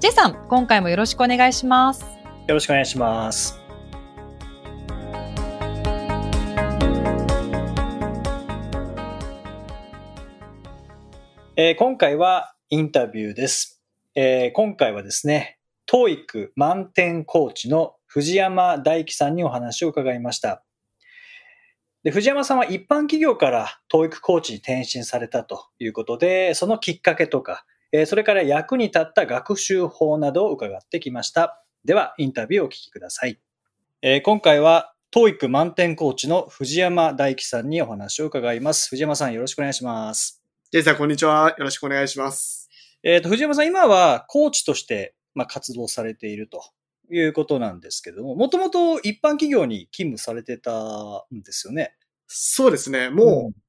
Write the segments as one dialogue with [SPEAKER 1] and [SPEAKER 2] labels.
[SPEAKER 1] J さん、今回もよろしくお願いします。
[SPEAKER 2] よろしくお願いします。えー今回はインタビューです、えー今回はですね TOEIC 満点コーチの藤山大樹さんにお話を伺いました。で藤山さんは一般企業から TOEIC コーチに転身されたということでそのきっかけとかえーそれから役に立った学習法などを伺ってきました。では、インタビューをお聞きください。えー今回は、TOEIC 満点コーチの藤山大樹さんにお話を伺います。藤山さん、よろしくお願いします。
[SPEAKER 3] ジェイさん、こんにちは。よろしくお願いします。
[SPEAKER 2] えっ、と、藤山さん、今はコーチとして、まあ、活動されているということなんですけども、もともと一般企業に勤務されてたんですよね。
[SPEAKER 3] そうですね。もう、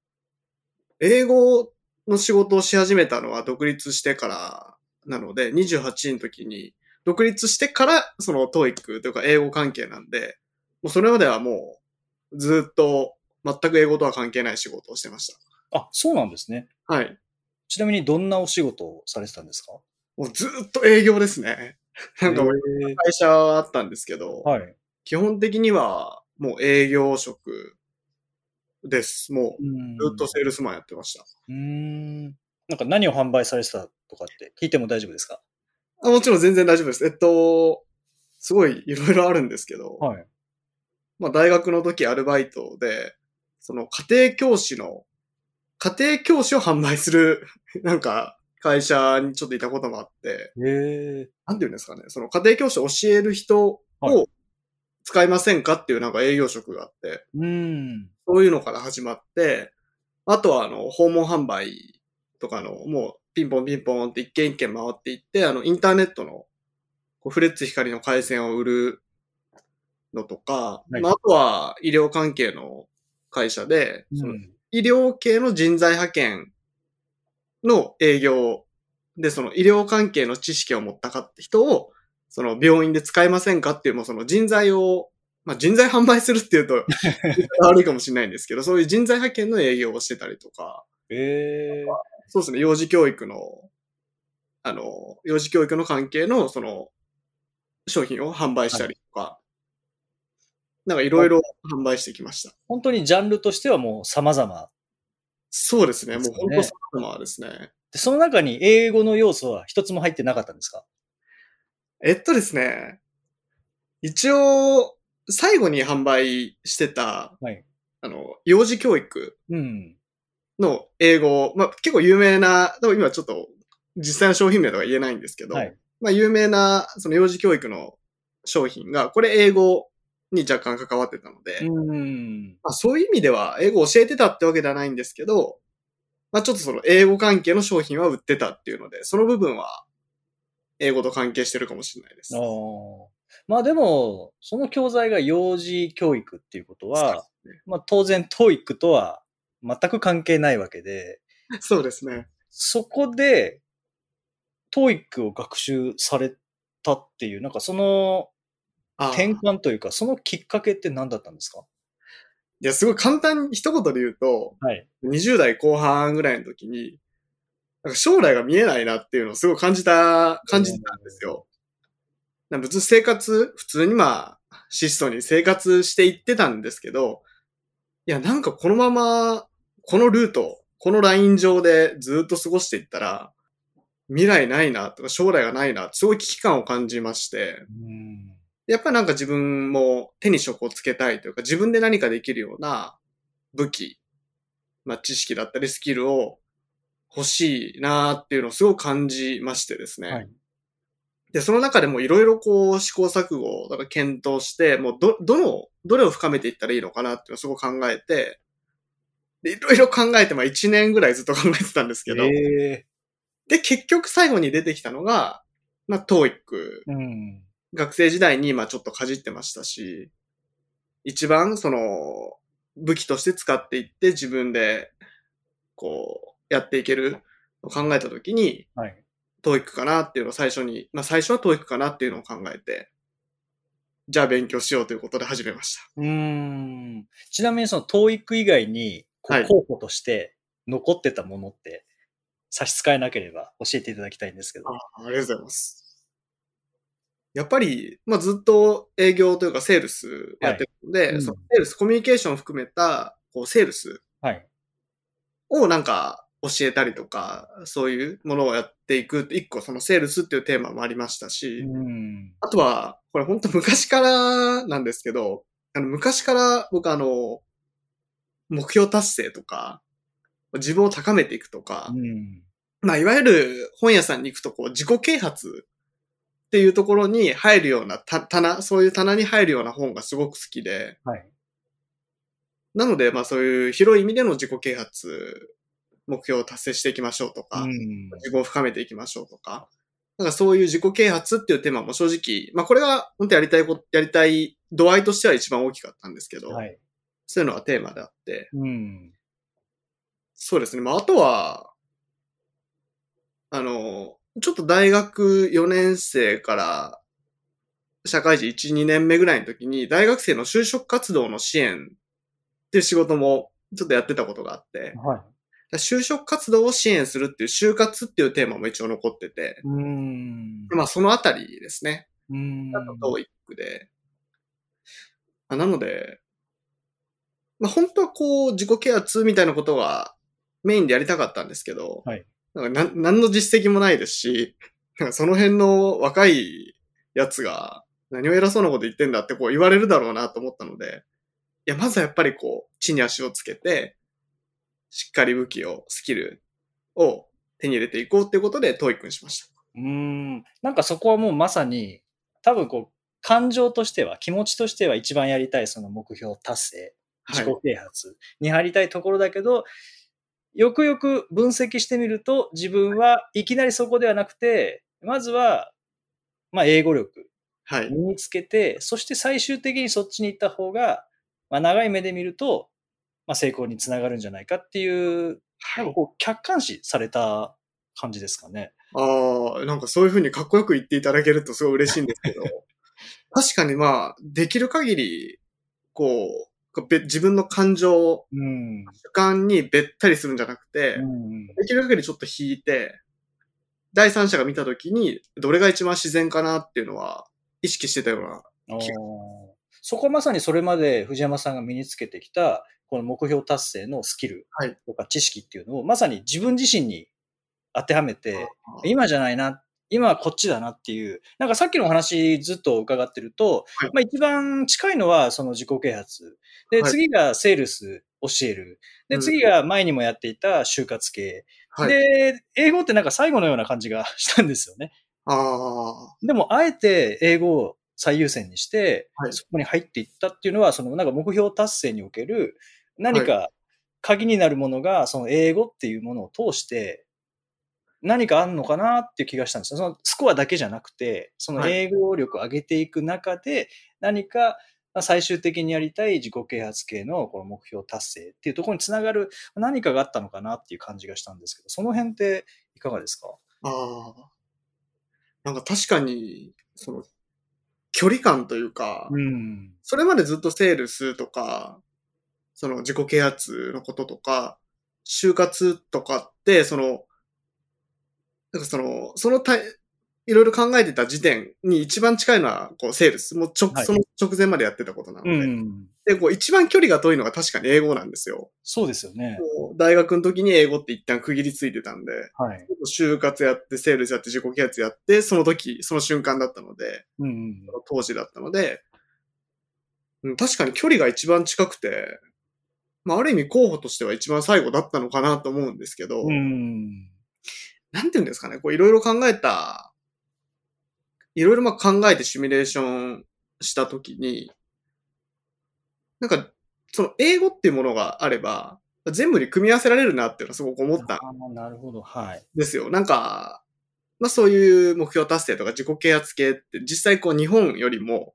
[SPEAKER 3] 英語の仕事をし始めたのは独立してからなので、28の時に、独立してから、その TOEIC というか英語関係なんで、もうそれまではもう、ずっと全く英語とは関係ない仕事をしてまし
[SPEAKER 2] あ、そうなんですね。
[SPEAKER 3] た。はい。
[SPEAKER 2] ちなみにどんなお仕事をされてたんですか？
[SPEAKER 3] もうずっと営業ですね。なんか会社はあったんですけど、
[SPEAKER 2] はい。
[SPEAKER 3] 基本的にはもう営業職です。もうずっとセールスマンやってました。
[SPEAKER 2] うーん。なんか何を販売されてたとかって聞いても大丈夫ですか？
[SPEAKER 3] あもちろん全然大丈夫です。えっと、すごいいろいろあるんですけど、
[SPEAKER 2] はい。
[SPEAKER 3] まあ大学の時アルバイトで、その家庭教師の、家庭教師を販売する、なんか会社にちょっといたこともあって、
[SPEAKER 2] へえ。
[SPEAKER 3] なんていうんですかね、その家庭教師を教える人
[SPEAKER 2] はい
[SPEAKER 3] を使いませんかっていうなんか営業職があって、
[SPEAKER 2] うーん。
[SPEAKER 3] そういうのから始まって、あとはあの、訪問販売とかの、もうピンポンピンポンって一軒一軒回っていって、あの、インターネットの、こうフレッツ光の回線を売るのとか、
[SPEAKER 2] はい。
[SPEAKER 3] まあ、あとは医療関係の会社で、
[SPEAKER 2] うん。
[SPEAKER 3] 医療系の人材派遣の営業で、その医療関係の知識を持ったかって人を、その病院で使いませんかっていう、もうその人材を、まあ人材販売するっていうと悪いかもしれないんですけど、そういう人材派遣の営業をしてたりとか、
[SPEAKER 2] へえ。
[SPEAKER 3] そうですね、幼児教育の、あの、幼児教育の関係の、その、商品を販売したりとか、なんかいろいろ販売してきました。
[SPEAKER 2] 本当にジャンルとしてはもう様々。
[SPEAKER 3] そうですね、もう本当様々ですね。
[SPEAKER 2] で、その中に英語の要素は一つも入ってなかったんですか？
[SPEAKER 3] えっとですね、一応、最後に販売してた、
[SPEAKER 2] はい。
[SPEAKER 3] あの、幼児教育
[SPEAKER 2] うん。
[SPEAKER 3] の英語、まあ結構有名な、多分今ちょっと実際の商品名とか言えないんですけど、
[SPEAKER 2] はい。
[SPEAKER 3] まあ有名なその幼児教育の商品が、これ英語に若干関わってたので、
[SPEAKER 2] うん。
[SPEAKER 3] まあ、そういう意味では英語を教えてたってわけではないんですけど、まあちょっとその英語関係の商品は売ってたっていうので、その部分は英語と関係してるかもしれないです。
[SPEAKER 2] ああ。まあでも、その教材が幼児教育っていうことは、まあ当然 TOEIC とは全く関係ないわけで、
[SPEAKER 3] そうですね。
[SPEAKER 2] そこで TOEIC を学習されたっていう、なんかその転換というか、そのきっかけって何だったんですか？
[SPEAKER 3] いや、すごい簡単に一言で言うと、
[SPEAKER 2] はい。
[SPEAKER 3] 20代後半ぐらいの時に、なんか将来が見えないなっていうのをすごい感じた、感じてたんですよ。別に生活、普通にまあ、質素に生活していってたんですけど、いや、なんかこのまま、このルート、このライン上でずっと過ごしていったら、未来ないなとか将来がないな、すごい危機感を感じまして、
[SPEAKER 2] うん。
[SPEAKER 3] やっぱりなんか自分も手に職をつけたいというか、自分で何かできるような武器、まあ知識だったりスキルを欲しいなっていうのをすごく感じましてですね。
[SPEAKER 2] はい
[SPEAKER 3] で、その中でもいろいろこう試行錯誤をだから検討して、もうど、どの、どれを深めていったらいいのかなっていうのをすごく考えて、で、いろいろ考えて、まあ1年ぐらいずっと考えてたんですけど、
[SPEAKER 2] え
[SPEAKER 3] で、結局最後に出てきたのが、まあ TOEIC
[SPEAKER 2] うん。
[SPEAKER 3] 学生時代にまあちょっとかじってましたし、一番その武器として使っていって自分でこうやっていけるを考えたときに、
[SPEAKER 2] はい。
[SPEAKER 3] TOEIC かなっていうのを最初に、まあ最初は TOEIC かなっていうのを考えて、じゃあ勉強しようということで始めました。
[SPEAKER 2] うーん。ちなみにその TOEIC 以外にこ
[SPEAKER 3] うい
[SPEAKER 2] う候補として残ってたものって差し支えなければ教えていただきたいんですけど。
[SPEAKER 3] あありがとうございます。やっぱり、まあずっと営業というかセールスやってるので、
[SPEAKER 2] はいうん
[SPEAKER 3] そのセールス、コミュニケーションを含めた、こう、セールス
[SPEAKER 2] はい。
[SPEAKER 3] をなんか教えたりとか、そういうものをやっていく一個そのセールスっていうテーマもありましたし、
[SPEAKER 2] うん。
[SPEAKER 3] あとは、これ本当昔からなんですけど、あの昔から僕あの、目標達成とか、自分を高めていくとか、
[SPEAKER 2] うん。
[SPEAKER 3] まあ、いわゆる本屋さんに行くと、こう、自己啓発っていうところに入るようなた棚、そういう棚に入るような本がすごく好きで、
[SPEAKER 2] はい。
[SPEAKER 3] なので、まあそういう広い意味での自己啓発、目標を達成していきましょうとか、
[SPEAKER 2] うん。
[SPEAKER 3] 自分を深めていきましょうとか、なんかそういう自己啓発っていうテーマも正直、まあこれが本当やりたいこと、やりたい度合いとしては一番大きかったんですけど、
[SPEAKER 2] はい。
[SPEAKER 3] そういうのはテーマであって、
[SPEAKER 2] うん。
[SPEAKER 3] そうですね。まああとは、あの、ちょっと大学4年生から社会人1、2年目ぐらいの時に大学生の就職活動の支援っていう仕事もちょっとやってたことがあって、
[SPEAKER 2] はい。
[SPEAKER 3] 就職活動を支援するっていう就活っていうテーマも一応残ってて、
[SPEAKER 2] うん。
[SPEAKER 3] まあそのあたりですね。
[SPEAKER 2] うん。
[SPEAKER 3] あと、トーイックで。あなので、まあ本当はこう自己啓発みたいなことがメインでやりたかったんですけど、
[SPEAKER 2] はい
[SPEAKER 3] なんか何の実績もないですし、なんかその辺の若いやつが何を偉そうなこと言ってんだってこう言われるだろうなと思ったので、いや、まずはやっぱりこう、地に足をつけて、しっかり武器を、スキルを手に入れていこうっていうことで、トーイックにしました。
[SPEAKER 2] うん。なんかそこはもうまさに、多分こう、感情としては、気持ちとしては一番やりたいその目標達成、自己啓発に入りたいところだけど、よくよく分析してみると、自分はいきなりそこではなくて、まずは、まあ、英語力
[SPEAKER 3] はい。
[SPEAKER 2] 身につけて、そして最終的にそっちに行った方が、まあ、長い目で見ると、まあ、成功につながるんじゃないかっていう、なんかこう、客観視された感じですかね。
[SPEAKER 3] ああ、なんかそういうふうにかっこよく言っていただけるとすごい嬉しいんですけど、確かにまあ、できる限り、こう、べ自分の感情、
[SPEAKER 2] うん。
[SPEAKER 3] 主観にべったりするんじゃなくて、
[SPEAKER 2] うん。
[SPEAKER 3] できる限りちょっと引いて、第三者が見たときに、どれが一番自然かなっていうのは、意識してたような。
[SPEAKER 2] おーそこはまさにそれまで藤山さんが身につけてきた、この目標達成のスキル
[SPEAKER 3] はい
[SPEAKER 2] とか知識っていうのを、まさに自分自身に当てはめて、今じゃないな、今はこっちだなっていう、なんかさっきのお話ずっと伺ってると、
[SPEAKER 3] はい
[SPEAKER 2] まあ一番近いのはその自己啓発。で、
[SPEAKER 3] はい
[SPEAKER 2] 次がセールス教える。で、
[SPEAKER 3] うん
[SPEAKER 2] 次が前にもやっていた就活系。
[SPEAKER 3] はい。
[SPEAKER 2] で、英語ってなんか最後のような感じがしたんですよね。
[SPEAKER 3] ああ、
[SPEAKER 2] でも、あえて英語を最優先にして、
[SPEAKER 3] はい
[SPEAKER 2] そこに入っていったっていうのは、そのなんか目標達成における何か鍵になるものが、その英語っていうものを通して、何かあんのかなっていう気がしたんですよ。そのスコアだけじゃなくて、その英語力を上げていく中で、何か最終的にやりたい自己啓発系のこの目標達成っていうところにつながる何かがあったのかなっていう感じがしたんですけど、その辺っていかがですか？
[SPEAKER 3] ああ。なんか確かに、その、距離感というか、
[SPEAKER 2] うん。
[SPEAKER 3] それまでずっとセールスとか、その自己啓発のこととか、就活とかって、その、なんかその、そのたい、いろいろ考えてた時点に一番近いのは、こう、セールス。もう直、
[SPEAKER 2] はい
[SPEAKER 3] その直前までやってたことなので。
[SPEAKER 2] うん。
[SPEAKER 3] で、こう、一番距離が遠いのが確かに英語なんですよ。
[SPEAKER 2] そうですよね。
[SPEAKER 3] 大学の時に英語って一旦区切りついてたんで、
[SPEAKER 2] はい。
[SPEAKER 3] 就活やって、セールスやって、自己啓発やって、その時、その瞬間だったので、
[SPEAKER 2] うんうん。
[SPEAKER 3] 当時だったので、うん、確かに距離が一番近くて、まあ、ある意味候補としては一番最後だったのかなと思うんですけど、
[SPEAKER 2] うん。
[SPEAKER 3] なんて言うんですかね、こういろいろ考えた、いろいろまあ考えてシミュレーションしたときに、なんか、その英語っていうものがあれば、全部に組み合わせられるなっていうのはすごく思った
[SPEAKER 2] なるほど。はい。
[SPEAKER 3] ですよ。なんか、まあそういう目標達成とか自己啓発系って実際こう日本よりも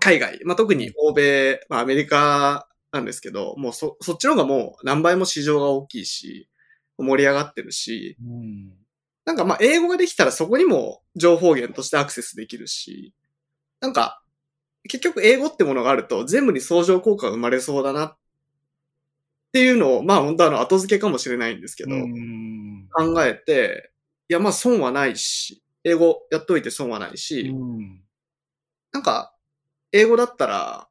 [SPEAKER 3] 海外、まあ特に欧米、まあアメリカなんですけど、もうそ、そっちの方がもう何倍も市場が大きいし、盛り上がってるし、
[SPEAKER 2] うん。
[SPEAKER 3] なんかまあ英語ができたらそこにも情報源としてアクセスできるし、なんか結局英語ってものがあると全部に相乗効果が生まれそうだなっていうのを、まあ本当あの後付けかもしれないんですけど、
[SPEAKER 2] うん。
[SPEAKER 3] 考えて、いやまあ損はないし、英語やっといて損はないし、
[SPEAKER 2] うん
[SPEAKER 3] なんか英語だったら、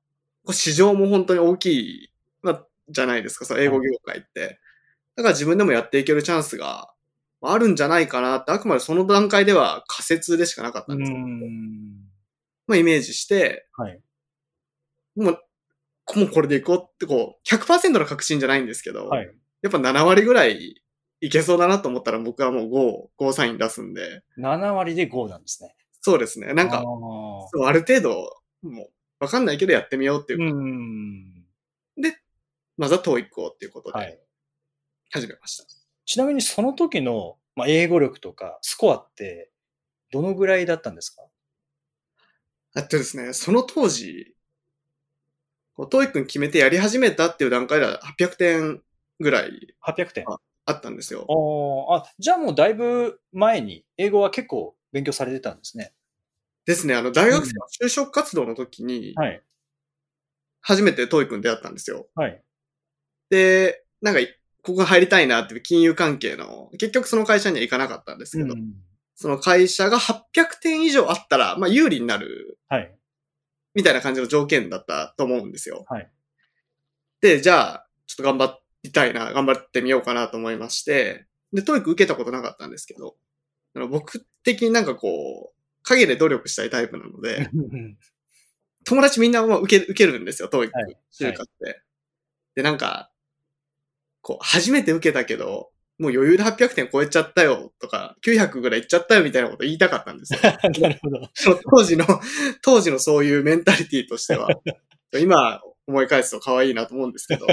[SPEAKER 3] 市場も本当に大きい、まあ、じゃないですか、その英語業界って。だから自分でもやっていけるチャンスがあるんじゃないかなって、あくまでその段階では仮説でしかなかったんですけど、まあイメージして、
[SPEAKER 2] はい。
[SPEAKER 3] もう、もうこれでいこうってこう、100%の確信じゃないんですけど、
[SPEAKER 2] はい。
[SPEAKER 3] やっぱ7割ぐらいいけそうだなと思ったら僕はもう5、5サイン出すんで、
[SPEAKER 2] 7割で5なんですね。
[SPEAKER 3] そうですね。なんか、
[SPEAKER 2] あ
[SPEAKER 3] る程度、もう、わかんないけどやってみようっていうう、
[SPEAKER 2] ん。
[SPEAKER 3] まずは TOEIC をっていうことで
[SPEAKER 2] はい。
[SPEAKER 3] 始めました。
[SPEAKER 2] ちなみにその時の、まあ、英語力とかスコアってどのぐらいだったんですか？
[SPEAKER 3] あとですね、その当時、こう TOEIC に決めてやり始めたっていう段階では800点ぐらい
[SPEAKER 2] ?800 点。
[SPEAKER 3] ああったんですよ。
[SPEAKER 2] ああ、じゃあもうだいぶ前に英語は結構勉強されてたんですね。
[SPEAKER 3] ですね、あの、大学生の就職活動の時に、
[SPEAKER 2] はい。
[SPEAKER 3] 初めて TOEIC に出会ったんですよ。
[SPEAKER 2] はい。
[SPEAKER 3] で、なんか、ここ入りたいなっていう金融関係の、結局その会社には行かなかったんですけど、
[SPEAKER 2] うん
[SPEAKER 3] その会社が800点以上あったら、まあ有利になる、
[SPEAKER 2] はい。
[SPEAKER 3] みたいな感じの条件だったと思うんですよ。
[SPEAKER 2] はい。
[SPEAKER 3] で、じゃあ、ちょっと頑張りたいな、頑張ってみようかなと思いまして、で、 TOEIC 受けたことなかったんですけど、あの僕的になんかこう、影で努力したいタイプなので、友達みんなもう受け、受けるんですよ、 TOEIC
[SPEAKER 2] はい
[SPEAKER 3] 就活って。で、なんか、こう、初めて受けたけど、もう余裕で800点超えちゃったよとか、900ぐらいいっちゃったよみたいなこと言いたかったんですよ。
[SPEAKER 2] なるほど。
[SPEAKER 3] その当時の、当時のそういうメンタリティとしては、今思い返すと可愛いなと思うんですけど。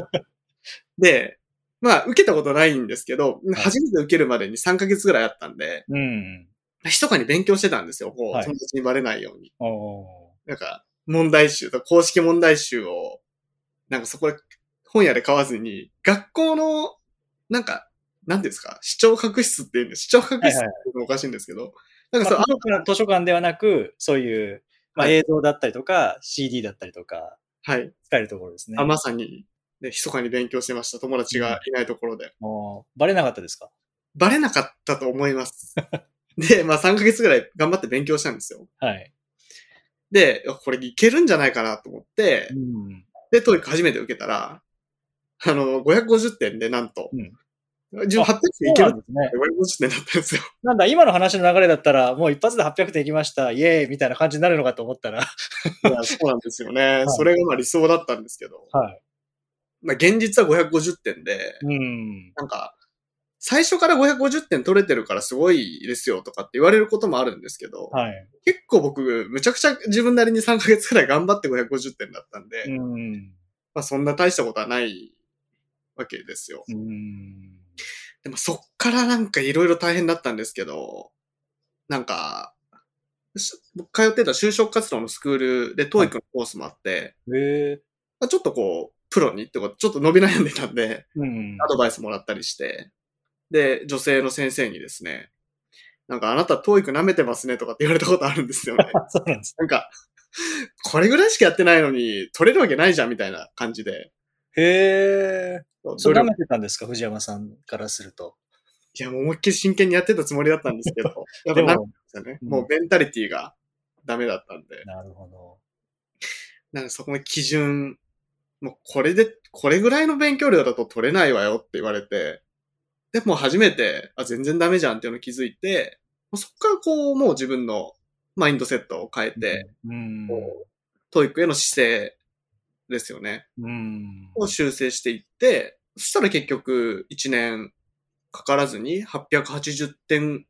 [SPEAKER 3] で、まあ、受けたことないんですけど、
[SPEAKER 2] い
[SPEAKER 3] 初めて受けるまでに3ヶ月ぐらいあったんで、
[SPEAKER 2] うん。
[SPEAKER 3] 密かに勉強してたんですよ。こう、
[SPEAKER 2] はい
[SPEAKER 3] 友達にバレないように。
[SPEAKER 2] お
[SPEAKER 3] なんか、問題集と公式問題集を、なんかそこで本屋で買わずに、学校の、なんか、なんていうんですか、視聴覚室っていうんです。視聴覚室っていうのもおかしいんですけど、なんかそう、
[SPEAKER 2] まあ図書館図書館ではなく、そういう、まあ、
[SPEAKER 3] はい
[SPEAKER 2] 映像だったりとか、CD だったりとか、
[SPEAKER 3] はい。
[SPEAKER 2] 使えるところですね。
[SPEAKER 3] あ、まさに、ね、密かに勉強してました。友達がいないところで。
[SPEAKER 2] もうバレなかったですか？
[SPEAKER 3] バレなかったと思います。で、まあ3ヶ月ぐらい頑張って勉強したんですよ。
[SPEAKER 2] はい。
[SPEAKER 3] で、これいけるんじゃないかなと思って、
[SPEAKER 2] うん。
[SPEAKER 3] で、 TOEIC 初めて受けたら、あの、550点でなんと、
[SPEAKER 2] うん
[SPEAKER 3] 自分800点
[SPEAKER 2] そ
[SPEAKER 3] いうける
[SPEAKER 2] なんですね。
[SPEAKER 3] 550点だったんですよ。
[SPEAKER 2] なんだ、今の話の流れだったら、もう一発で800点いきました、イエーイみたいな感じになるのかと思ったら、
[SPEAKER 3] そうなんですよね。それがまあ理想だったんですけど、
[SPEAKER 2] はい。
[SPEAKER 3] まあ現実は550点で、
[SPEAKER 2] うん。
[SPEAKER 3] なんか、最初から550点取れてるからすごいですよとかって言われることもあるんですけど、
[SPEAKER 2] はい。
[SPEAKER 3] 結構僕、むちゃくちゃ自分なりに3ヶ月くらい頑張って550点だったんで、
[SPEAKER 2] うん。
[SPEAKER 3] まあそんな大したことはないわけですよ。
[SPEAKER 2] うん。
[SPEAKER 3] でもそっからなんかいろいろ大変だったんですけど、なんか、し僕通ってた就職活動のスクールで TOEIC のコースもあって、
[SPEAKER 2] へえ。
[SPEAKER 3] まあちょっとこう、プロにってこと、ちょっと伸び悩んでたんで、
[SPEAKER 2] うん。
[SPEAKER 3] アドバイスもらったりして、で、女性の先生にですね、なんかあなた TOEIC 舐めてますねとかって言われたことあるんですよね。
[SPEAKER 2] そうなんです。
[SPEAKER 3] なんか、これぐらいしかやってないのに取れるわけないじゃんみたいな感じで。
[SPEAKER 2] へえ。それ舐めてたんですか？藤山さんからすると。
[SPEAKER 3] いや、もう思いっきり真剣にやってたつもりだったんですけど、やっ
[SPEAKER 2] で
[SPEAKER 3] ぱなんですよね、
[SPEAKER 2] うん
[SPEAKER 3] もうメンタリティがダメだったんで、
[SPEAKER 2] なるほど。
[SPEAKER 3] なんかそこの基準、もうこれで、これぐらいの勉強量だと取れないわよって言われて、でも初めて、あ、全然ダメじゃんっていうのを気づいて、そこからこう、もう自分のマインドセットを変えて、
[SPEAKER 2] うん。
[SPEAKER 3] TOEIC への姿勢ですよね。
[SPEAKER 2] うん。
[SPEAKER 3] を修正していって、そしたら結局1年かからずに880点、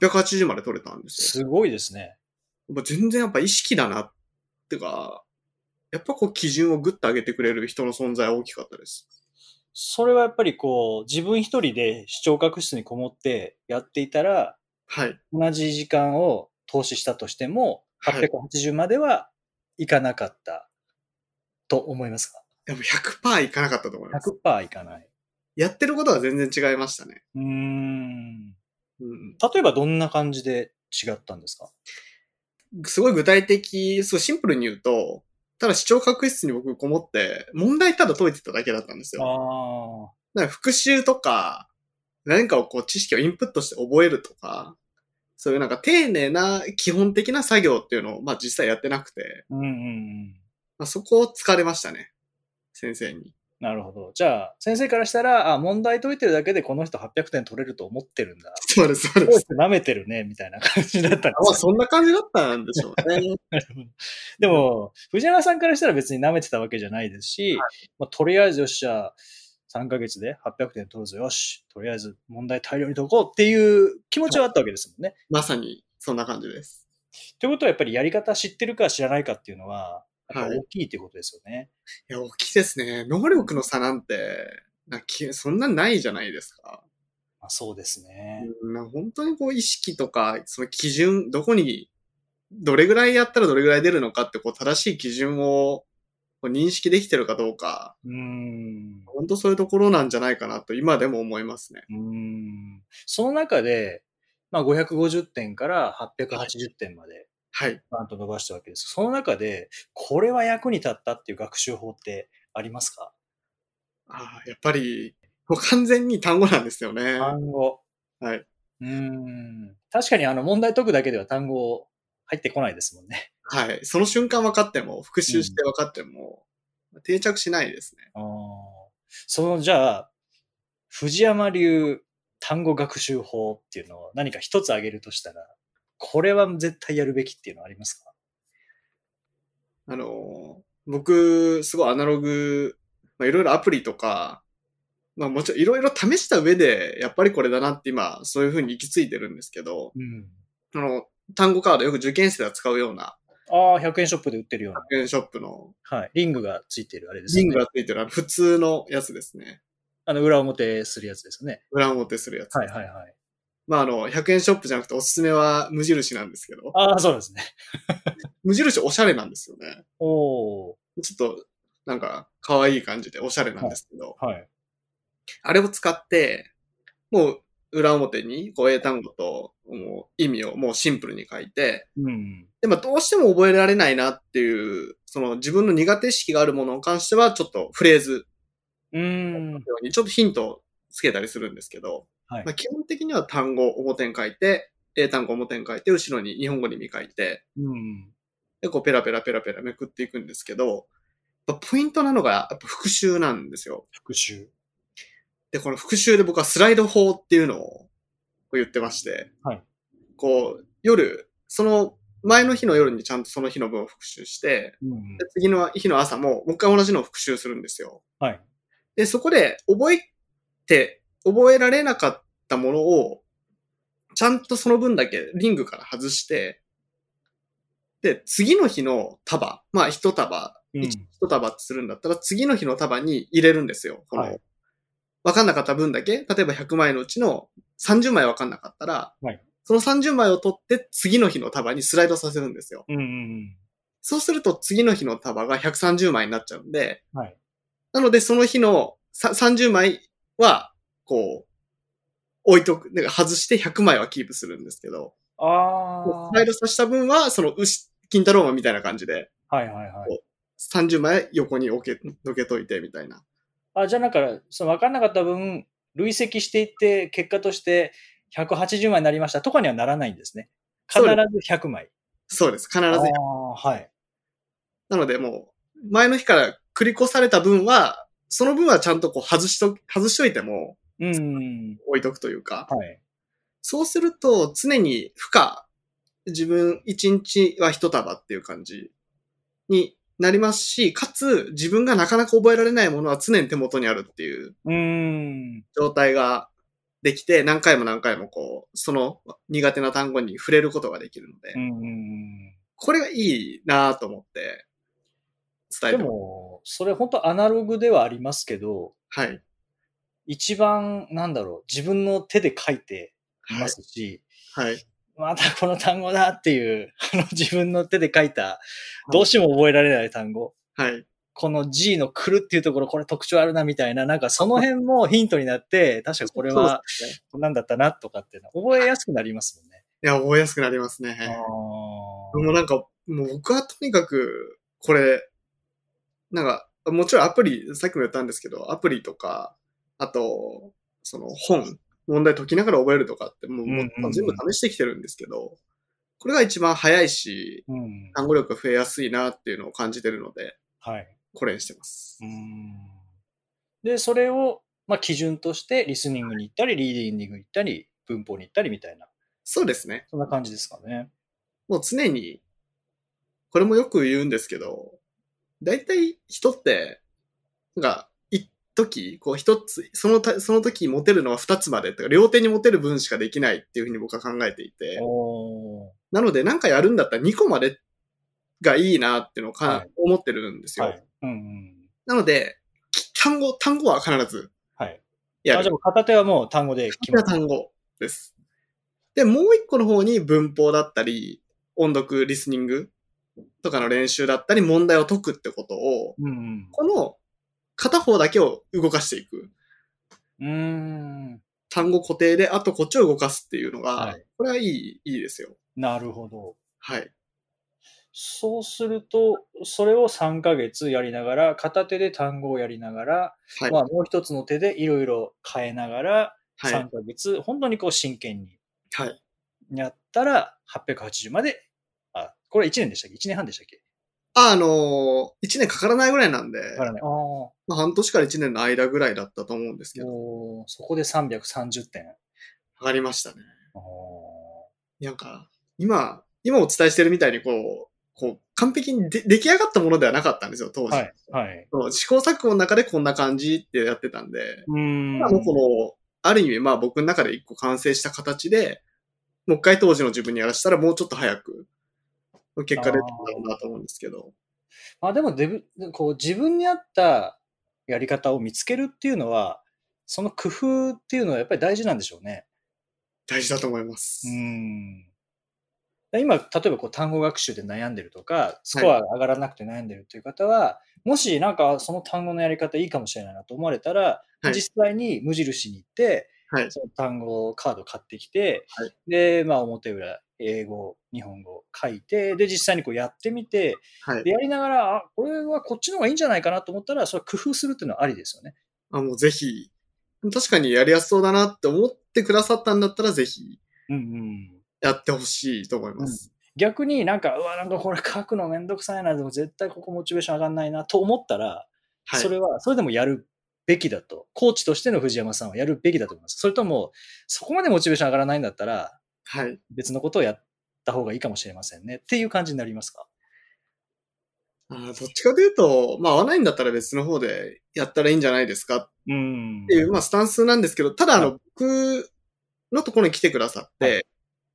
[SPEAKER 3] 880まで取れたんですよ。
[SPEAKER 2] すごいですね。
[SPEAKER 3] 全然やっぱ意識だなってか、やっぱこう基準をグッと上げてくれる人の存在は大きかったです。
[SPEAKER 2] それはやっぱりこう、自分一人で視聴覚室にこもってやっていたら、
[SPEAKER 3] はい。
[SPEAKER 2] 同じ時間を投資したとしても、
[SPEAKER 3] はい
[SPEAKER 2] 880まではいかなかったと思いますか？
[SPEAKER 3] でも100%いかなかったと思います。
[SPEAKER 2] ?100% いかない。
[SPEAKER 3] やってることは全然違いましたね。
[SPEAKER 2] うーん。
[SPEAKER 3] うん。
[SPEAKER 2] 例えばどんな感じで違ったんですか？
[SPEAKER 3] すごい具体的、すごいシンプルに言うと、ただ視聴覚室に僕こもって、問題ただ解いてただけだったんですよ。だから復習とか、何かをこう知識をインプットして覚えるとか、そういうなんか丁寧な基本的な作業っていうのを、まあ実際やってなくて、
[SPEAKER 2] うんうんうん。
[SPEAKER 3] まあ、そこを疲れましたね。先生に。
[SPEAKER 2] なるほど。じゃあ、先生からしたら、あ、問題解いてるだけでこの人800点取れると思ってるんだ。
[SPEAKER 3] そうです、そうです。
[SPEAKER 2] 舐めてるね、みたいな感じだったんで
[SPEAKER 3] まあ
[SPEAKER 2] す
[SPEAKER 3] そんな感じだったんでしょうね。
[SPEAKER 2] でも、藤山さんからしたら別に舐めてたわけじゃないですし、まあ、とりあえずよっしゃ、3ヶ月で800点取るぞ、よし、とりあえず問題大量に解こうっていう気持ちはあったわけですもんね。
[SPEAKER 3] まさにそんな感じです。
[SPEAKER 2] ということはやっぱりやり方知ってるか知らないかっていうのは、やっぱ
[SPEAKER 3] はい
[SPEAKER 2] 大きいっていうことですよね。
[SPEAKER 3] いや、大きいですね。能力の差なんて、なきそんなんないじゃないですか。
[SPEAKER 2] まあ、そうですね。
[SPEAKER 3] 本当にこう意識とか、その基準、どこに、どれぐらいやったらどれぐらい出るのかって、こう正しい基準を認識できてるかどうか、
[SPEAKER 2] うーん。
[SPEAKER 3] 本当そういうところなんじゃないかなと今でも思いますね。
[SPEAKER 2] うーん。その中で、まあ、550点から880点まで、
[SPEAKER 3] はい。
[SPEAKER 2] バンと伸ばしたわけです。その中で、これは役に立ったっていう学習法ってありますか？
[SPEAKER 3] ああ、やっぱり、もう完全に単語なんですよね。
[SPEAKER 2] 単語。
[SPEAKER 3] はい。
[SPEAKER 2] うーん。確かにあの問題解くだけでは単語入ってこないですもんね。
[SPEAKER 3] はい。その瞬間分かっても、復習して分かっても、定着しないですね。
[SPEAKER 2] あーその、じゃあ、藤山流単語学習法っていうのを何か一つ挙げるとしたら、これは絶対やるべきっていうのはありますか？
[SPEAKER 3] あの、僕、すごいアナログ、まあ、いろいろアプリとか、まあもちろんいろいろ試した上で、やっぱりこれだなって今、そういうふうに行き着いてるんですけど、
[SPEAKER 2] うん。
[SPEAKER 3] あの、単語カードよく受験生が使うような、
[SPEAKER 2] ああ、100円ショップで売ってるような。
[SPEAKER 3] 100円ショップの
[SPEAKER 2] はい。リングがついてるあれですね。
[SPEAKER 3] ングがついてるあの普通のやつですね。
[SPEAKER 2] あの、裏表するやつですね。
[SPEAKER 3] 裏表するやつ。
[SPEAKER 2] はいはいはい。
[SPEAKER 3] まああの、100円ショップじゃなくておすすめは無印なんですけど、
[SPEAKER 2] ああ、そうですね。
[SPEAKER 3] 無印おしゃれなんですよね。
[SPEAKER 2] おー。
[SPEAKER 3] ちょっと、なんか、可愛い感じでおしゃれなんですけど、
[SPEAKER 2] はい。
[SPEAKER 3] あれを使って、もう裏表にこう英単語ともう意味をもうシンプルに書いて、
[SPEAKER 2] うん。
[SPEAKER 3] でもどうしても覚えられないなっていう、その自分の苦手意識があるものに関してはちょっとフレーズ
[SPEAKER 2] うーん。
[SPEAKER 3] にちょっとヒントをつけたりするんですけど、
[SPEAKER 2] はい
[SPEAKER 3] まあ、基本的には単語表に書いて、英単語表に書いて、後ろに日本語に見書いて、
[SPEAKER 2] うん。
[SPEAKER 3] で、こうペラペラペラペラめくっていくんですけど、ポイントなのがやっぱ復習なんですよ。
[SPEAKER 2] 復習。
[SPEAKER 3] で、この復習で僕はスライド法っていうのを言ってまして、
[SPEAKER 2] はい
[SPEAKER 3] こう、夜、その前の日の夜にちゃんとその日の分を復習して、
[SPEAKER 2] うん
[SPEAKER 3] で。次の日の朝ももう一回同じのを復習するんですよ。
[SPEAKER 2] はい。
[SPEAKER 3] で、そこで覚えて、覚えられなかったものを、ちゃんとその分だけリングから外して、で、次の日の束、まあ一束、
[SPEAKER 2] うん
[SPEAKER 3] 一一束ってするんだったら、次の日の束に入れるんですよ。この、
[SPEAKER 2] はい
[SPEAKER 3] わかんなかった分だけ、例えば100枚のうちの30枚わかんなかったら、
[SPEAKER 2] はい
[SPEAKER 3] その30枚を取って次の日の束にスライドさせるんですよ。
[SPEAKER 2] うんうん
[SPEAKER 3] そうすると次の日の束が130枚になっちゃうんで、
[SPEAKER 2] うん。はい。
[SPEAKER 3] なのでその日のさ30枚は、こう、置いとく、なんか外して100枚はキープするんですけど、
[SPEAKER 2] あ
[SPEAKER 3] スライドさせた分は、その牛、金太郎マンみたいな感じで、
[SPEAKER 2] あ。はいはいはい。
[SPEAKER 3] 30枚横に置け、どけといてみたいな。
[SPEAKER 2] あ、じゃあだから、その分かんなかった分、累積していって、結果として180枚になりましたとかにはならないんですね。必ず100枚。
[SPEAKER 3] そうです。必ず。
[SPEAKER 2] ああ、はい。
[SPEAKER 3] なのでもう、前の日から繰り越された分は、その分はちゃんとこう外しと、外しといても
[SPEAKER 2] うん。
[SPEAKER 3] 置いとくというか、
[SPEAKER 2] はい。
[SPEAKER 3] そうすると常に負荷、自分一日は一束っていう感じになりますし、かつ自分がなかなか覚えられないものは常に手元にあるっていう
[SPEAKER 2] うん。
[SPEAKER 3] 状態ができて、何回も何回もこう、その苦手な単語に触れることができるので、
[SPEAKER 2] うん。
[SPEAKER 3] これがいいなと思って伝え
[SPEAKER 2] で
[SPEAKER 3] てます。
[SPEAKER 2] も、それ本当アナログではありますけど、
[SPEAKER 3] はい。
[SPEAKER 2] 一番、なんだろう、自分の手で書いてい
[SPEAKER 3] はい。
[SPEAKER 2] ますし、
[SPEAKER 3] はい。
[SPEAKER 2] またこの単語だっていう、あの自分の手で書いた、どうしても覚えられない単語。
[SPEAKER 3] はい。
[SPEAKER 2] この G の来るっていうところ、これ特徴あるなみたいな、なんかその辺もヒントになって、確かこれは。こんなんだったなとかっていうの覚えやすくなりますもんね。
[SPEAKER 3] いや、覚えやすくなりますね。
[SPEAKER 2] あ
[SPEAKER 3] もうなんか、もう僕はとにかく、これ、なんか、もちろんアプリ、さっきも言ったんですけど、アプリとか、あと、その本、問題解きながら覚えるとかって、もう、全部試してきてるんですけど、これが一番早いし、
[SPEAKER 2] ーうん。
[SPEAKER 3] 単語力が増えやすいなっていうのを感じてるので、
[SPEAKER 2] はい。
[SPEAKER 3] これにしてます。
[SPEAKER 2] うんで、それを、まあ、基準として、リスニングに行ったり、リーディングに行ったり、文法に行ったりみたいな、
[SPEAKER 3] そうですね。
[SPEAKER 2] そんな感じですかね。
[SPEAKER 3] もう常に、これもよく言うんですけど、大体人って、が、一時、こう一つ、そのた、その時持てるのは二つまでとか、両手に持てる分しかできないっていうふうに僕は考えていて、なのでなんかやるんだったら2個までがいいなっていうのをか、
[SPEAKER 2] はい
[SPEAKER 3] 思ってるんですよ。
[SPEAKER 2] はい。うんうん。
[SPEAKER 3] なので、き単語、単語は必ず
[SPEAKER 2] はい。
[SPEAKER 3] やる
[SPEAKER 2] あじゃあ。もう片手はもう単語で決ま
[SPEAKER 3] 単語です。で、もう一個の方に文法だったり、音読、リスニングとかの練習だったり、問題を解くってことを、
[SPEAKER 2] うん
[SPEAKER 3] この片方だけを動かしていく。
[SPEAKER 2] うん。
[SPEAKER 3] 単語固定で、あとこっちを動かすっていうのが、
[SPEAKER 2] はい
[SPEAKER 3] これはいい、いいですよ。
[SPEAKER 2] なるほど。
[SPEAKER 3] はい。
[SPEAKER 2] そうすると、それを3ヶ月やりながら、片手で単語をやりながら、
[SPEAKER 3] はい。
[SPEAKER 2] まあもう一つの手でいろいろ変えながら、
[SPEAKER 3] はい。
[SPEAKER 2] 3ヶ月、本当にこう真剣に
[SPEAKER 3] はい。
[SPEAKER 2] やったら、880まで、あ、これ1年でしたっけ ?1 年半でしたっけ？
[SPEAKER 3] あ、あのー、1年かからないぐらいなんで、
[SPEAKER 2] わか。ああ。
[SPEAKER 3] まあ、半年から1年の間ぐらいだったと思うんですけど、
[SPEAKER 2] おーそこで330点。
[SPEAKER 3] 上がりましたね。
[SPEAKER 2] あー
[SPEAKER 3] なんか、今、今お伝えしてるみたいにこう、こう、完璧にで出来上がったものではなかったんですよ、当時。
[SPEAKER 2] はい。はい。
[SPEAKER 3] その試行錯誤の中でこんな感じってやってたんで、
[SPEAKER 2] うーん。
[SPEAKER 3] この、ある意味、まあ僕の中で一個完成した形で、もう一回当時の自分にやらせたらもうちょっと早く、結果出てたんだろうなと思うんですけど。
[SPEAKER 2] まあでもデブ、こう自分に合ったやり方を見つけるっていうのは、その工夫っていうのはやっぱり大事なんでしょうね。
[SPEAKER 3] 大事だと思います。
[SPEAKER 2] うん。今、例えばこう単語学習で悩んでるとか、スコアが上がらなくて悩んでるという方は、もしなんかその単語のやり方いいかもしれないなと思われたら、
[SPEAKER 3] はい
[SPEAKER 2] 実際に無印に行って、
[SPEAKER 3] はい。
[SPEAKER 2] その単語カード買ってきて、
[SPEAKER 3] はい
[SPEAKER 2] で、まあ表裏、英語、日本語書いて、で、実際にこうやってみて、
[SPEAKER 3] はい
[SPEAKER 2] で、。やりながら、あ、これはこっちの方がいいんじゃないかなと思ったら、それは工夫するっていうのはありですよね。
[SPEAKER 3] あ、もうぜひ、確かにやりやすそうだなって思ってくださったんだったらぜひ
[SPEAKER 2] うんうん。
[SPEAKER 3] やってほしいと思います。
[SPEAKER 2] 逆になんか、うわ、なんかこれ書くのめんどくさいな、でも絶対ここモチベーション上がんないなと思ったら、
[SPEAKER 3] はい。
[SPEAKER 2] それは、それでもやるべきだと。コーチとしての藤山さんはやるべきだと思います。それとも、そこまでモチベーション上がらないんだったら、
[SPEAKER 3] はい。
[SPEAKER 2] 別のことをやった方がいいかもしれませんね。っていう感じになりますか？
[SPEAKER 3] あーどっちかというと、まあ合わないんだったら別の方でやったらいいんじゃないですか？っ
[SPEAKER 2] うん
[SPEAKER 3] ていう、まあスタンスなんですけど、ただあ
[SPEAKER 2] は
[SPEAKER 3] の、僕のところに来てくださって、
[SPEAKER 2] は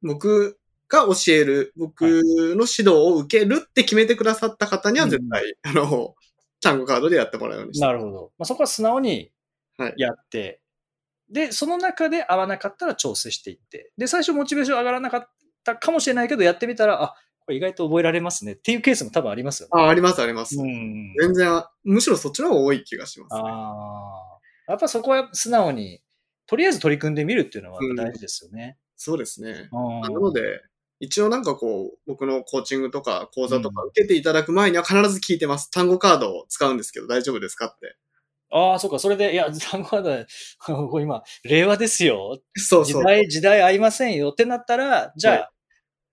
[SPEAKER 3] 僕が教える、僕の指導を受けるって決めてくださった方には絶対、あの、単語カードでやってもらうようにして。
[SPEAKER 2] なるほど。まあ、そこは素直に
[SPEAKER 3] はい。
[SPEAKER 2] やって、で、その中で合わなかったら調整していって、で、最初モチベーション上がらなかったかもしれないけど、やってみたら、あ、これ意外と覚えられますねっていうケースも多分ありますよね。
[SPEAKER 3] あ、ありますあります。
[SPEAKER 2] うん。
[SPEAKER 3] 全然、むしろそっちの方が多い気がします、ね。
[SPEAKER 2] ああ。やっぱそこは素直に、とりあえず取り組んでみるっていうのは大事ですよね。
[SPEAKER 3] そうですね。
[SPEAKER 2] うん
[SPEAKER 3] なので、一応なんかこう、僕のコーチングとか講座とか受けていただく前には必ず聞いてます。単語カードを使うんですけど大丈夫ですかって。
[SPEAKER 2] ああ、そうか、それで、いや、単語カード、これ今、令和ですよ。
[SPEAKER 3] そうそう。
[SPEAKER 2] 時代、時代合いませんよってなったら、じゃあ、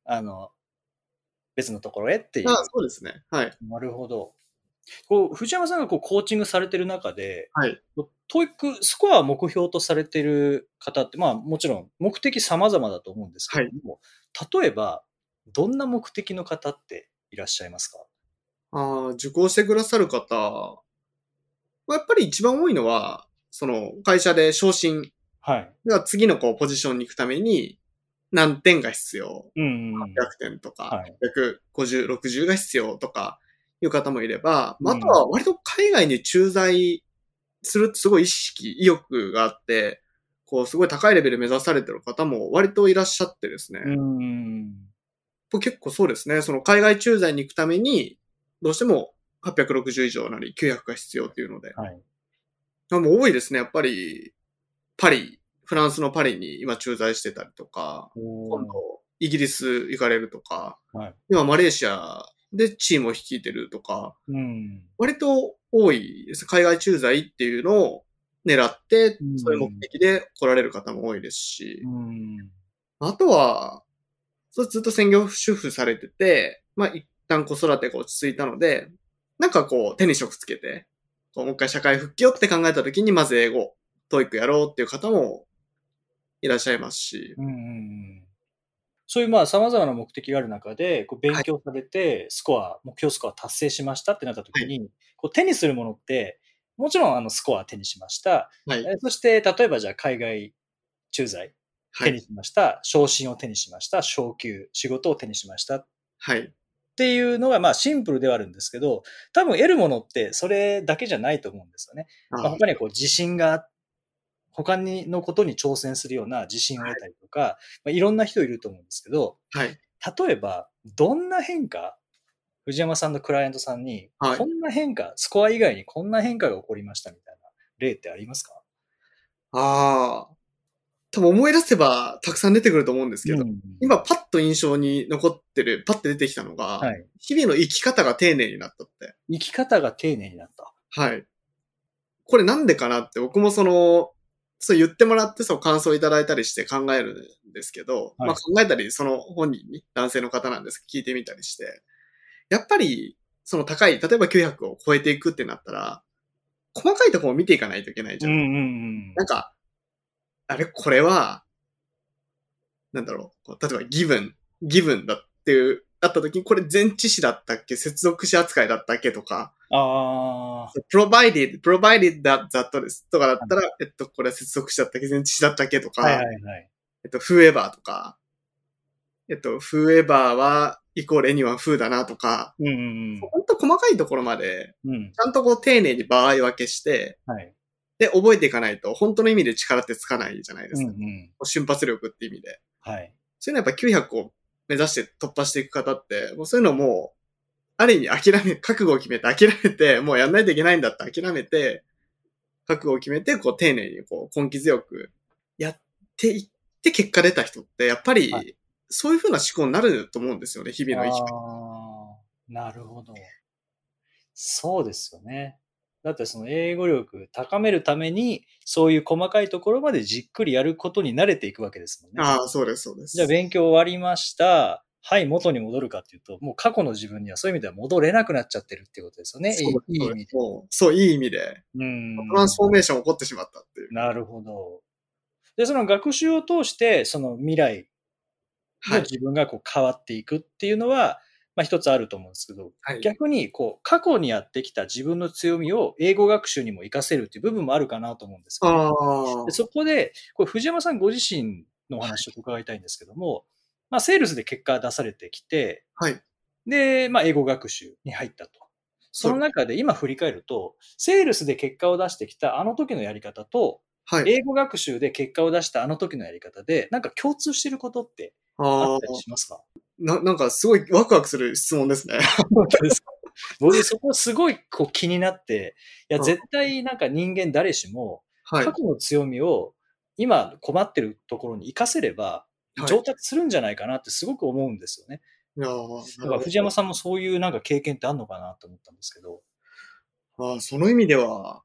[SPEAKER 2] あの、別のところへっていう。
[SPEAKER 3] あそうですね。はい。
[SPEAKER 2] なるほど。こう、藤山さんがこうコーチングされてる中で、
[SPEAKER 3] はい。
[SPEAKER 2] TOEIC スコアを目標とされてる方って、まあもちろん目的様々だと思うんですけども、例えば、どんな目的の方っていらっしゃいますか？
[SPEAKER 3] ああ、受講してくださる方、まあやっぱり一番多いのは、その会社で昇進
[SPEAKER 2] はい。
[SPEAKER 3] が次のこうポジションに行くために何点が必要？
[SPEAKER 2] うん、うん。
[SPEAKER 3] 100点とか、
[SPEAKER 2] はい
[SPEAKER 3] 150、60が必要とかいう方もいれば、まあ
[SPEAKER 2] うん
[SPEAKER 3] あとは割と海外に駐在するすごい意識、意欲があって、こう、すごい高いレベル目指されてる方も割といらっしゃってですね。
[SPEAKER 2] うん。
[SPEAKER 3] 結構そうですね。その海外駐在に行くために、どうしても860以上なり900が必要っていうので。
[SPEAKER 2] はい。
[SPEAKER 3] あもう多いですね。やっぱり、パリ、フランスのパリに今駐在してたりとか、今度、イギリス行かれるとか、
[SPEAKER 2] はい
[SPEAKER 3] 今マレーシアでチームを率いてるとか、
[SPEAKER 2] うん。
[SPEAKER 3] 割と多いです。海外駐在っていうのを狙って
[SPEAKER 2] う、ん
[SPEAKER 3] そういう目的で来られる方も多いですし、
[SPEAKER 2] うん。
[SPEAKER 3] あとは、ずっと専業主婦されてて、まあ一旦子育てが落ち着いたので、なんかこう手に職つけて、こうもう一回社会復帰をって考えた時にまず英語、 TOEIC やろうっていう方もいらっしゃいますし、
[SPEAKER 2] うんうんうんそういうまあ様々な目的がある中で、こう勉強されて、スコア、目標スコア達成しましたってなった時に、こう手にするものって、もちろんあのスコア手にしました。
[SPEAKER 3] はい。
[SPEAKER 2] えそして、例えばじゃあ海外駐在
[SPEAKER 3] はい。
[SPEAKER 2] 手にしました。昇進を手にしました。昇給、仕事を手にしました。
[SPEAKER 3] はい。
[SPEAKER 2] っていうのがまあシンプルではあるんですけど、多分得るものってそれだけじゃないと思うんですよね。まあ、
[SPEAKER 3] あ
[SPEAKER 2] 他にはこう自信が、他にのことに挑戦するような自信を得たりとか、まあ、いろんな人いると思うんですけど、
[SPEAKER 3] はい。
[SPEAKER 2] 例えば、どんな変化、藤山さんのクライアントさんに、
[SPEAKER 3] はい
[SPEAKER 2] こんな変化、スコア以外にこんな変化が起こりましたみたいな例ってありますか？
[SPEAKER 3] ああ。多分思い出せばたくさん出てくると思うんですけど、
[SPEAKER 2] うん
[SPEAKER 3] 今パッと印象に残ってる、パッと出てきたのが、
[SPEAKER 2] はい。
[SPEAKER 3] 日々の生き方が丁寧になったって。
[SPEAKER 2] 生き方が丁寧になった。
[SPEAKER 3] はい。これなんでかなって僕もその、そう言ってもらってそう感想いただいたりして考えるんですけど、
[SPEAKER 2] はい
[SPEAKER 3] まあ考えたりその本人に、男性の方なんですけど聞いてみたりして、やっぱりその高い、例えば900を超えていくってなったら、細かいところを見ていかないといけないじゃん。
[SPEAKER 2] うんうんうん
[SPEAKER 3] なんか、あれ、これは、なんだろう、例えばギブン、ギブンだっていう、あった時に、これ前置詞だったっけ？接続詞扱いだったっけ？とか、
[SPEAKER 2] ああ、
[SPEAKER 3] provided, provided that, that です。とかだったら、えっと、これは接続詞だったっけ？前置詞だったっけ？とか、
[SPEAKER 2] はいはいはい。
[SPEAKER 3] えっと、whoever とか、えっと、whoever は、イコール anyone who だなとか、
[SPEAKER 2] うんうん
[SPEAKER 3] ほん。と細かいところまで。ちゃんとこう丁寧に場合分けして、
[SPEAKER 2] はい。
[SPEAKER 3] で、覚えていかないと、本当の意味で力ってつかないじゃないですか。
[SPEAKER 2] うんうん。
[SPEAKER 3] 瞬発力って意味で。
[SPEAKER 2] はい。
[SPEAKER 3] そういうのはやっぱ900を目指して突破していく方って、もうそういうのもう、ある意味諦め、覚悟を決めて諦めて、もうやんないといけないんだって諦めて、覚悟を決めて、こう丁寧にこう根気強くやっていって結果出た人って、やっぱり
[SPEAKER 2] は、
[SPEAKER 3] そういう風な思考になると思うんですよね、日々の生き方。
[SPEAKER 2] ああ、なるほど。そうですよね。だってその英語力高めるために、そういう細かいところまでじっくりやることに慣れていくわけですもんね。
[SPEAKER 3] ああ、そうです、そうです。
[SPEAKER 2] じゃあ勉強終わりました。はい、元に戻るかっていうと、もう過去の自分にはそういう意味では戻れなくなっちゃってるっていうことですよね。いい
[SPEAKER 3] そう
[SPEAKER 2] いい意味で。
[SPEAKER 3] そういい意味で、
[SPEAKER 2] うん
[SPEAKER 3] トランスフォーメーション起こってしまったっていう。
[SPEAKER 2] なるほど。で、その学習を通して、その未来の
[SPEAKER 3] はい。
[SPEAKER 2] 自分がこう変わっていくっていうのは、まあ一つあると思うんですけど、
[SPEAKER 3] はい。
[SPEAKER 2] 逆にこう過去にやってきた自分の強みを英語学習にも活かせるっていう部分もあるかなと思うんですよ、ね
[SPEAKER 3] ああ
[SPEAKER 2] で。そこで、これ藤山さんご自身のお話を伺いたいんですけども、まあセールスで結果出されてきて、
[SPEAKER 3] はい。
[SPEAKER 2] で、まあ英語学習に入ったと。その中で今振り返ると、セールスで結果を出してきたあの時のやり方と、
[SPEAKER 3] はい。
[SPEAKER 2] 英語学習で結果を出したあの時のやり方で、なんか共通してることってあったりしますか？
[SPEAKER 3] な、なんかすごいワクワクする質問ですね。
[SPEAKER 2] 僕そこすごいこう気になって、いや
[SPEAKER 3] うん
[SPEAKER 2] 絶対なんか人間誰しも
[SPEAKER 3] はい。
[SPEAKER 2] 過去の強みを今困ってるところに活かせれば
[SPEAKER 3] はい
[SPEAKER 2] 上達するんじゃないかなってすごく思うんですよね。
[SPEAKER 3] いやー
[SPEAKER 2] だから藤山さんもそういうなんか経験ってあるのかなと思ったんですけど。
[SPEAKER 3] あーその意味では、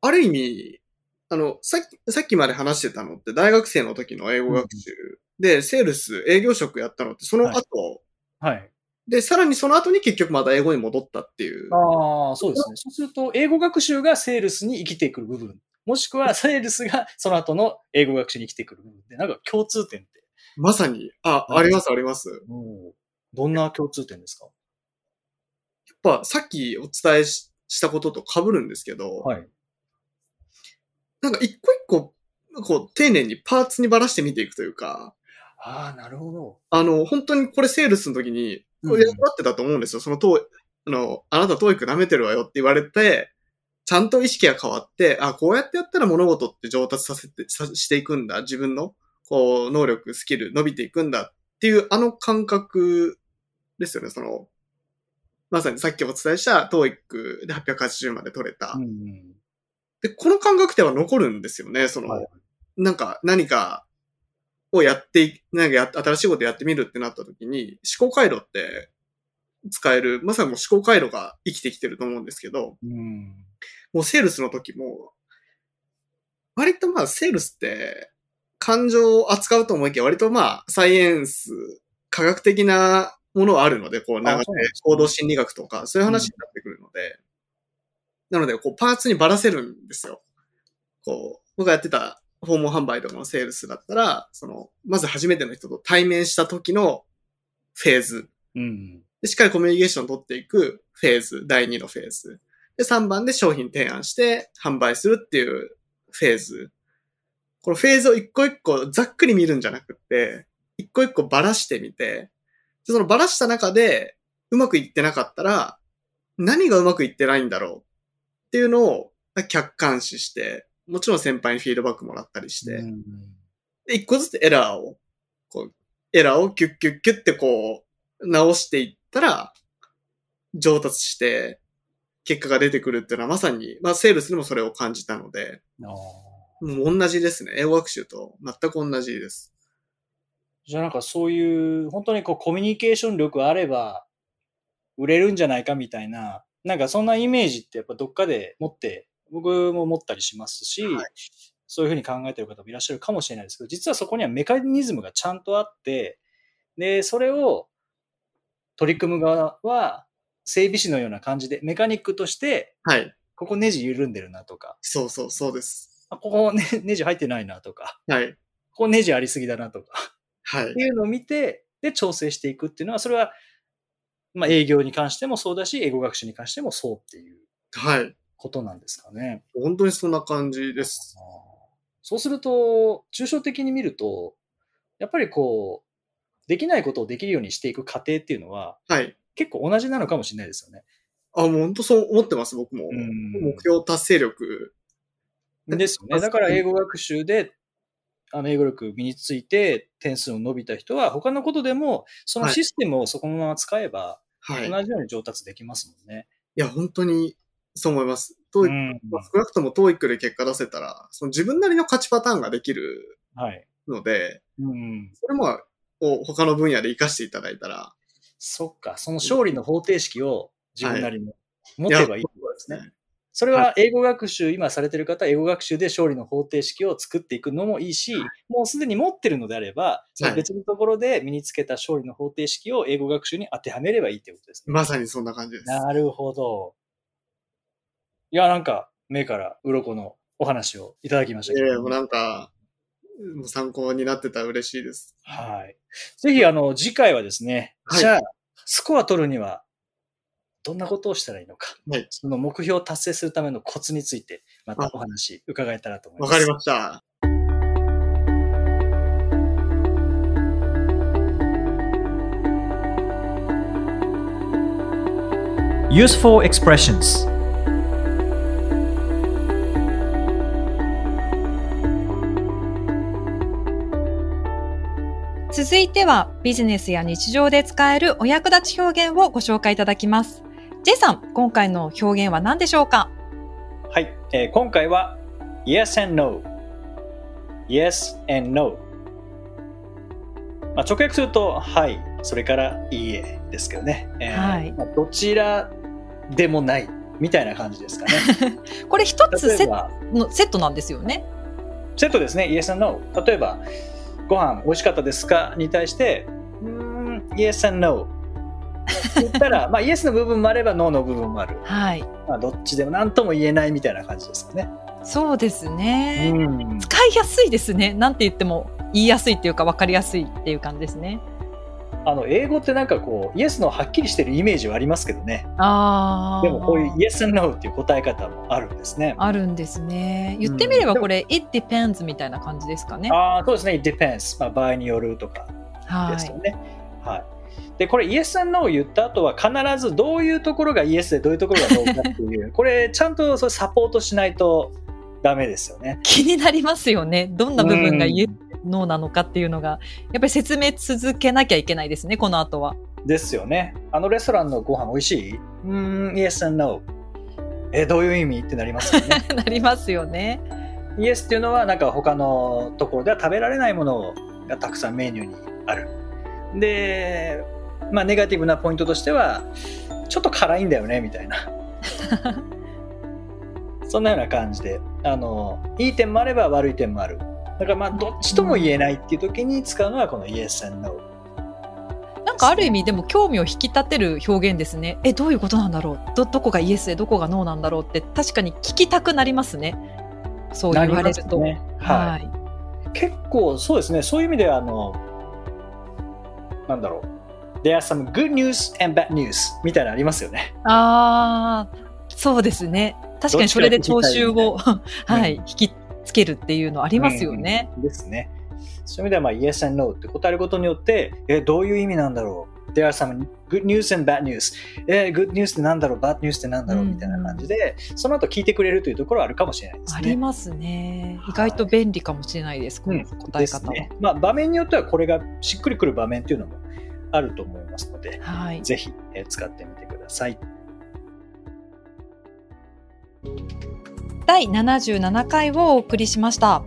[SPEAKER 3] ある意味、あの、さっき、さっきまで話してたのって大学生の時の英語学習で、セールス、営業職やったのってその後、
[SPEAKER 2] はい。
[SPEAKER 3] で、さらにその後に結局また英語に戻ったっていう。
[SPEAKER 2] ああ、そうですね。そうすると、英語学習がセールスに生きてくる部分。もしくは、セールスがその後の英語学習に生きてくる部分で、なんか共通点って、
[SPEAKER 3] まさに、あ、
[SPEAKER 2] はい
[SPEAKER 3] ありますあります。
[SPEAKER 2] どんな共通点ですか？
[SPEAKER 3] ぱさっきお伝えししたことと被るんですけど、
[SPEAKER 2] はい。
[SPEAKER 3] なんか一個一個、こう、丁寧にパーツにばらして見ていくというか、
[SPEAKER 2] ああ、なるほど。
[SPEAKER 3] あの、本当にこれセールスの時に、
[SPEAKER 2] うん
[SPEAKER 3] これ役立ってたと思うんですよ。その、とあの、あなたトーイック舐めてるわよって言われて、ちゃんと意識が変わって、あ、こうやってやったら物事って上達させて、さしていくんだ。自分の、こう、能力、スキル伸びていくんだっていう、あの感覚ですよね。その、まさにさっきお伝えした TOEIC で880まで取れた。
[SPEAKER 2] うん
[SPEAKER 3] で、この感覚っては残るんですよね。その、
[SPEAKER 2] はい
[SPEAKER 3] なんか何かをやってい、なんかや新しいことやってみるってなった時に、思考回路って使える、まさにもう思考回路が生きてきてると思うんですけど、
[SPEAKER 2] うん。
[SPEAKER 3] もうセールスの時も、割とまあセールスって感情を扱うと思いきや割とまあサイエンス、科学的なものはあるので、こう流れ行動心理学とかそういう話になってくるので、なのでこうパーツにばらせるんですよ。こう、僕がやってた訪問販売とかのセールスだったら、その、まず初めての人と対面した時のフェーズ。
[SPEAKER 2] うん
[SPEAKER 3] で、しっかりコミュニケーションを取っていくフェーズ、第2のフェーズ。で、3番で商品提案して販売するっていうフェーズ。このフェーズを一個一個ざっくり見るんじゃなくって、一個一個ばらしてみて、でそのばらした中でうまくいってなかったら、何がうまくいってないんだろうっていうのを客観視して、もちろん先輩にフィードバックもらったりして、
[SPEAKER 2] うん
[SPEAKER 3] で、一個ずつエラーを、こう、エラーをキュッキュッキュッってこう、直していったら、上達して、結果が出てくるっていうのはまさに、まあ、セールスでもそれを感じたので、もう同じですね。英語学習と全く同じです。
[SPEAKER 2] じゃあなんかそういう、本当にこうコミュニケーション力あれば、売れるんじゃないかみたいな、なんかそんなイメージってやっぱどっかで持って、僕も持ったりしますし、
[SPEAKER 3] はい
[SPEAKER 2] そういうふうに考えてる方もいらっしゃるかもしれないですけど、実はそこにはメカニズムがちゃんとあって、で、それを取り組む側は整備士のような感じで、メカニックとして、
[SPEAKER 3] はい。
[SPEAKER 2] ここネジ緩んでるなとか、
[SPEAKER 3] そうそう、そうです。
[SPEAKER 2] あここ、ね、ネジ入ってないなとか、
[SPEAKER 3] はい。
[SPEAKER 2] ここネジありすぎだなとか、
[SPEAKER 3] はい
[SPEAKER 2] って。いうのを見て、で、調整していくっていうのは、それは、まあ、営業に関してもそうだし、英語学習に関してもそうっていう
[SPEAKER 3] はい。
[SPEAKER 2] ことなんですかね。
[SPEAKER 3] 本当にそんな感じです。
[SPEAKER 2] そうすると、抽象的に見ると、やっぱりこう、できないことをできるようにしていく過程っていうのは、
[SPEAKER 3] はい。
[SPEAKER 2] 結構同じなのかもしれないですよね。
[SPEAKER 3] あ、もう本当そう思ってます、僕も。
[SPEAKER 2] うん
[SPEAKER 3] 目標達成力。
[SPEAKER 2] ですよね。だから英語学習で、あの、英語力身について点数を伸びた人は、他のことでも、そのシステムをそこのまま使えば、
[SPEAKER 3] はい。い
[SPEAKER 2] 同じように上達できますもんね。
[SPEAKER 3] や、本当にそう思います。トーイック少なくとも TOEIC で結果出せたら、その自分なりの勝ちパターンができる
[SPEAKER 2] はい。
[SPEAKER 3] ので、
[SPEAKER 2] うん。
[SPEAKER 3] それも、を他の分野で活かしていただいたら、
[SPEAKER 2] そっか、その勝利の方程式を自分なりに持てばいいってことですね。
[SPEAKER 3] ね。
[SPEAKER 2] それは英語学習、今されてる方は英語学習で勝利の方程式を作っていくのもいいし、もうすでに持ってるのであれば、その別のところで身につけた勝利の方程式を英語学習に当てはめればいいってことですね。
[SPEAKER 3] まさにそんな感じです。
[SPEAKER 2] なるほど。いや、なんか、目から鱗のお話をいただきましたけど。
[SPEAKER 3] ええもうなんか、もう参考になってたら嬉しいです。
[SPEAKER 2] はい。ぜひ、あの、次回はですね、
[SPEAKER 3] はい
[SPEAKER 2] じゃあ、スコア取るには、どんなことをしたらいいのか、
[SPEAKER 3] はい。
[SPEAKER 2] その目標を達成するためのコツについて、またお話伺えたらと思います。
[SPEAKER 3] わかりました。
[SPEAKER 4] Useful expressions
[SPEAKER 1] 続いてはビジネスや日常で使えるお役立ち表現をご紹介いただきます。J さん、今回の表現は何でしょうか？
[SPEAKER 2] はい、えー今回は Yes and No Yes and No まあ、直訳するとはいそれからいいえですけどね、えー
[SPEAKER 1] はい。
[SPEAKER 2] まあ、どちらでもないみたいな感じですかね。
[SPEAKER 1] これ一つセッのセットなんですよね。
[SPEAKER 2] セットですね。Yes and No 例えばご飯美味しかったですか？に対してうーん Yes and No 言ったら、まあ、Yes の部分もあれば No の部分もある、
[SPEAKER 1] はい。
[SPEAKER 2] まあ、どっちでも何とも言えないみたいな感じですかね、
[SPEAKER 1] そうですね。
[SPEAKER 2] うん
[SPEAKER 1] 使いやすいですね。なんて言っても言いやすいっていうか分かりやすいっていう感じですね。
[SPEAKER 2] あの英語ってなんかこうイエスのはっきりしてるイメージはありますけどね
[SPEAKER 1] ああ。
[SPEAKER 2] でもこういう Yes and No っていう答え方もあるんですね
[SPEAKER 1] あるんですね。言ってみればこれ、it depends みたいな感じですかね。
[SPEAKER 2] ああそうですね It depends、まあ、場合によるとか
[SPEAKER 1] はい。
[SPEAKER 2] ですよね、はいで、これ Yes and No を言った後は必ずどういうところが Yes でどういうところが No かっていう、これちゃんとそれサポートしないとダメですよね。
[SPEAKER 1] 気になりますよね。どんな部分がイエス、ノーなのかっていうのが、やっぱり説明続けなきゃいけないですね、この後は。
[SPEAKER 2] ですよね。あのレストランのご飯美味しい？うーん、Yes and No。え、どういう意味？ってなりますよね。
[SPEAKER 1] なりますよね。
[SPEAKER 2] イエスっていうのはなんか他のところでは食べられないものがたくさんメニューにある。で、まあネガティブなポイントとしては、ちょっと辛いんだよね、みたいな。そんなような感じで、あの、いい点もあれば悪い点もある。だからまあどっちとも言えないっていう時に使うのはこの Yes and No。
[SPEAKER 1] なんかある意味でも興味を引き立てる表現ですね。え、どういうことなんだろう？ど、どこがイエスでどこがノーなんだろうって確かに聞きたくなりますね。そう言われると。
[SPEAKER 2] ねはい
[SPEAKER 1] はい。
[SPEAKER 2] 結構そうですね、そういう意味では、あの、なんだろう。There are some good news and bad news みたいなのありますよね。
[SPEAKER 1] ああ、そうですね。確かにそれで聴衆を、はい、
[SPEAKER 2] うん
[SPEAKER 1] 引きつけるっていうのありますよね。
[SPEAKER 2] うんですね。そういう意味では、まあ、Yes and No って答えることによって、え、どういう意味なんだろう ?There are some good news and bad news. え、good news ってなんだろう ?bad news ってなんだろう？
[SPEAKER 1] うん
[SPEAKER 2] みたいな感じで、その後聞いてくれるというところはあるかもしれないです
[SPEAKER 1] あ
[SPEAKER 2] ね。
[SPEAKER 1] りますね。意外と便利かもしれないです、この答え方は。
[SPEAKER 2] ですね。まあ、場面によってはこれがしっくりくる場面っていうのもあると思いますので、
[SPEAKER 1] はい。
[SPEAKER 2] ぜひ、えー使ってみてください。
[SPEAKER 1] 第77回をお送りしました。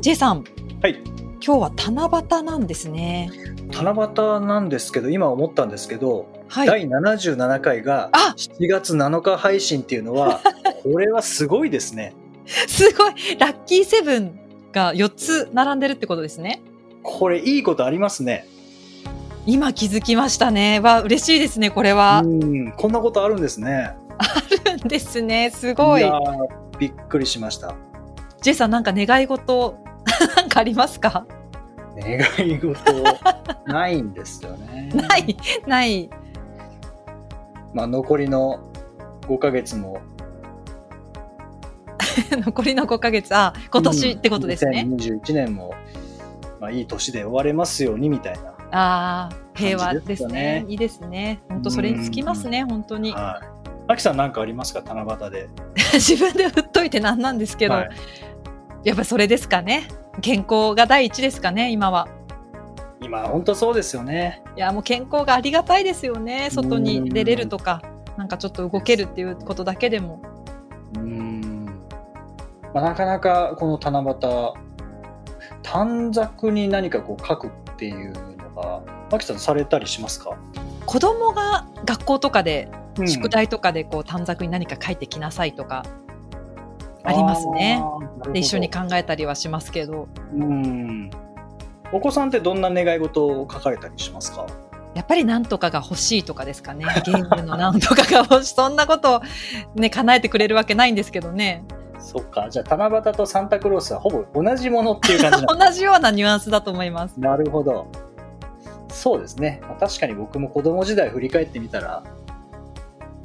[SPEAKER 1] J さん、
[SPEAKER 2] はい。
[SPEAKER 1] 今日は七夕なんですね。
[SPEAKER 2] 七夕なんですけど、今思ったんですけど、
[SPEAKER 1] はい。
[SPEAKER 2] 第77回が
[SPEAKER 1] あ
[SPEAKER 2] 7月7日配信っていうのは、これはすごいですね。
[SPEAKER 1] すごいラッキーセブンが4つ並んでるってことですね。
[SPEAKER 2] これいいことありますね。
[SPEAKER 1] 今気づきましたね。わ、嬉しいですね、これは。
[SPEAKER 2] うん、こんなことあるんですね。
[SPEAKER 1] あるんですね。すごい。
[SPEAKER 2] びっくりしました。
[SPEAKER 1] J さん、なんか願い事、なんかありますか？
[SPEAKER 2] 願い事ないんですよね。
[SPEAKER 1] ない、ない。
[SPEAKER 2] まあ残りの5ヶ月も
[SPEAKER 1] 残りの5ヶ月、あ、今年ってことですね。
[SPEAKER 2] うん2021年もまあいい年で終われますようにみたいな。
[SPEAKER 1] ああ、平和ですね
[SPEAKER 2] ね。
[SPEAKER 1] いいですね。本当それにつきますね、本当に。
[SPEAKER 2] はい。アキさん何かありますか？七夕で。
[SPEAKER 1] 自分で振っといてなんなんですけど、
[SPEAKER 2] はい
[SPEAKER 1] やっぱそれですかね。健康が第一ですかね、今は。
[SPEAKER 2] 今本当そうですよね。
[SPEAKER 1] いや、もう健康がありがたいですよね。外に出れるとか、なんかちょっと動けるっていうことだけでも。
[SPEAKER 2] うん。まあなかなかこの七夕短冊に何かこう書くっていうのがアキさんされたりしますか？
[SPEAKER 1] 子供が学校とかで、
[SPEAKER 2] うん
[SPEAKER 1] 宿題とかでこう短冊に何か書いてきなさいとか、ありますねで一緒に考えたりはしますけど、
[SPEAKER 2] うん。お子さんってどんな願い事を書かれたりしますか？
[SPEAKER 1] やっぱりなんとかが欲しいとかですかね。ゲームのなんとかが欲しい。そんなことをね、叶えてくれるわけないんですけどね。
[SPEAKER 2] そっか。じゃあ七夕とサンタクロースはほぼ同じものっていう感じ
[SPEAKER 1] 同じようなニュアンスだと思います。
[SPEAKER 2] なるほど。そうですね。まあ確かに僕も子供時代振り返ってみたら、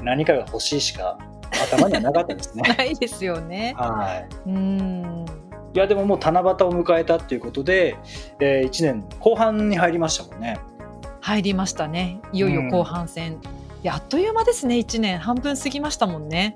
[SPEAKER 2] 何かが欲しいしか頭にはなかったですね。
[SPEAKER 1] ないですよね。
[SPEAKER 2] はい。
[SPEAKER 1] うーん。
[SPEAKER 2] いや、でももう七夕を迎えたっていうことで、え1年後半に入りましたもんね。
[SPEAKER 1] 入りましたね。いよいよ後半戦。いや、あっという間ですね、1年。半分過ぎましたもんね。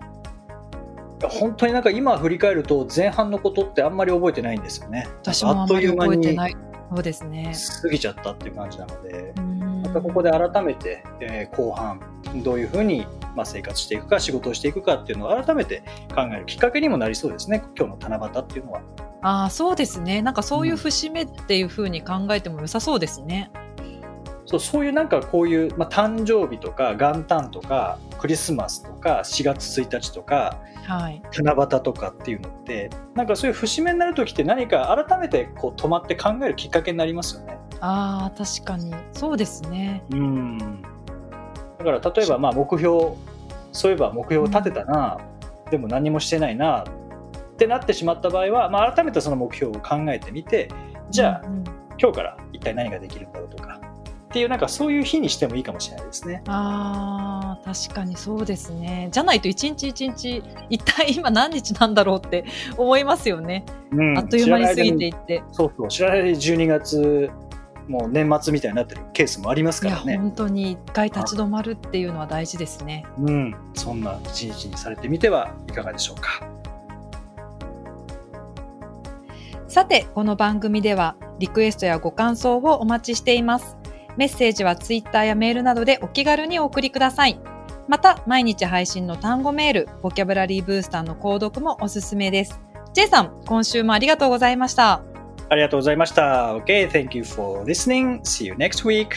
[SPEAKER 2] 本当になんか今振り返ると前半のことってあんまり覚えてないんですよね。
[SPEAKER 1] 私もあんまり覚えてない。そうですね。
[SPEAKER 2] 過ぎちゃったっていう感じなので
[SPEAKER 1] う、ーん
[SPEAKER 2] ここで改めて、えー後半どういうふうに、まあ、生活していくか仕事をしていくかっていうのを改めて考えるきっかけにもなりそうですね今日の七夕っていうのは。
[SPEAKER 1] ああ、そうですね。なんかそういう節目っていう風に考えても良さそうですね。
[SPEAKER 2] そうそういうなんかこういう、まあ、誕生日とか元旦とかクリスマスとか4月1日とか
[SPEAKER 1] はい。
[SPEAKER 2] 七夕とかっていうのってなんかそういう節目になる時って何か改めてこう止まって考えるきっかけになりますよね。
[SPEAKER 1] ああ、確かに。そうですね。
[SPEAKER 2] うんだから例えばまあ目標そういえば目標を立てたな、でも何もしてないなってなってしまった場合は、まあ、改めてその目標を考えてみてじゃあ、
[SPEAKER 1] うんうん
[SPEAKER 2] 今日から一体何ができるんだろうとかっていうなんかそういう日にしてもいいかもしれないですね。
[SPEAKER 1] ああ、確かにそうですね。じゃないと一日一日、一体今何日なんだろうって思いますよね。
[SPEAKER 2] うん
[SPEAKER 1] あっという間に過ぎていって。
[SPEAKER 2] そうそう知らない間に12月もう年末みたいになってるケースもありますからね。
[SPEAKER 1] 本当に一回立ち止まるっていうのは大事ですね。
[SPEAKER 2] うん、そんな一日にされてみてはいかがでしょうか。
[SPEAKER 1] さて、この番組ではリクエストやご感想をお待ちしています。メッセージはツイッターやメールなどでお気軽にお送りください。また、毎日配信の単語メール、ボキャブラリーブースターの購読もおすすめです。J さん、今週もありがとうございました。
[SPEAKER 2] ありがとうございました。Okay, thank you for listening. See you next week.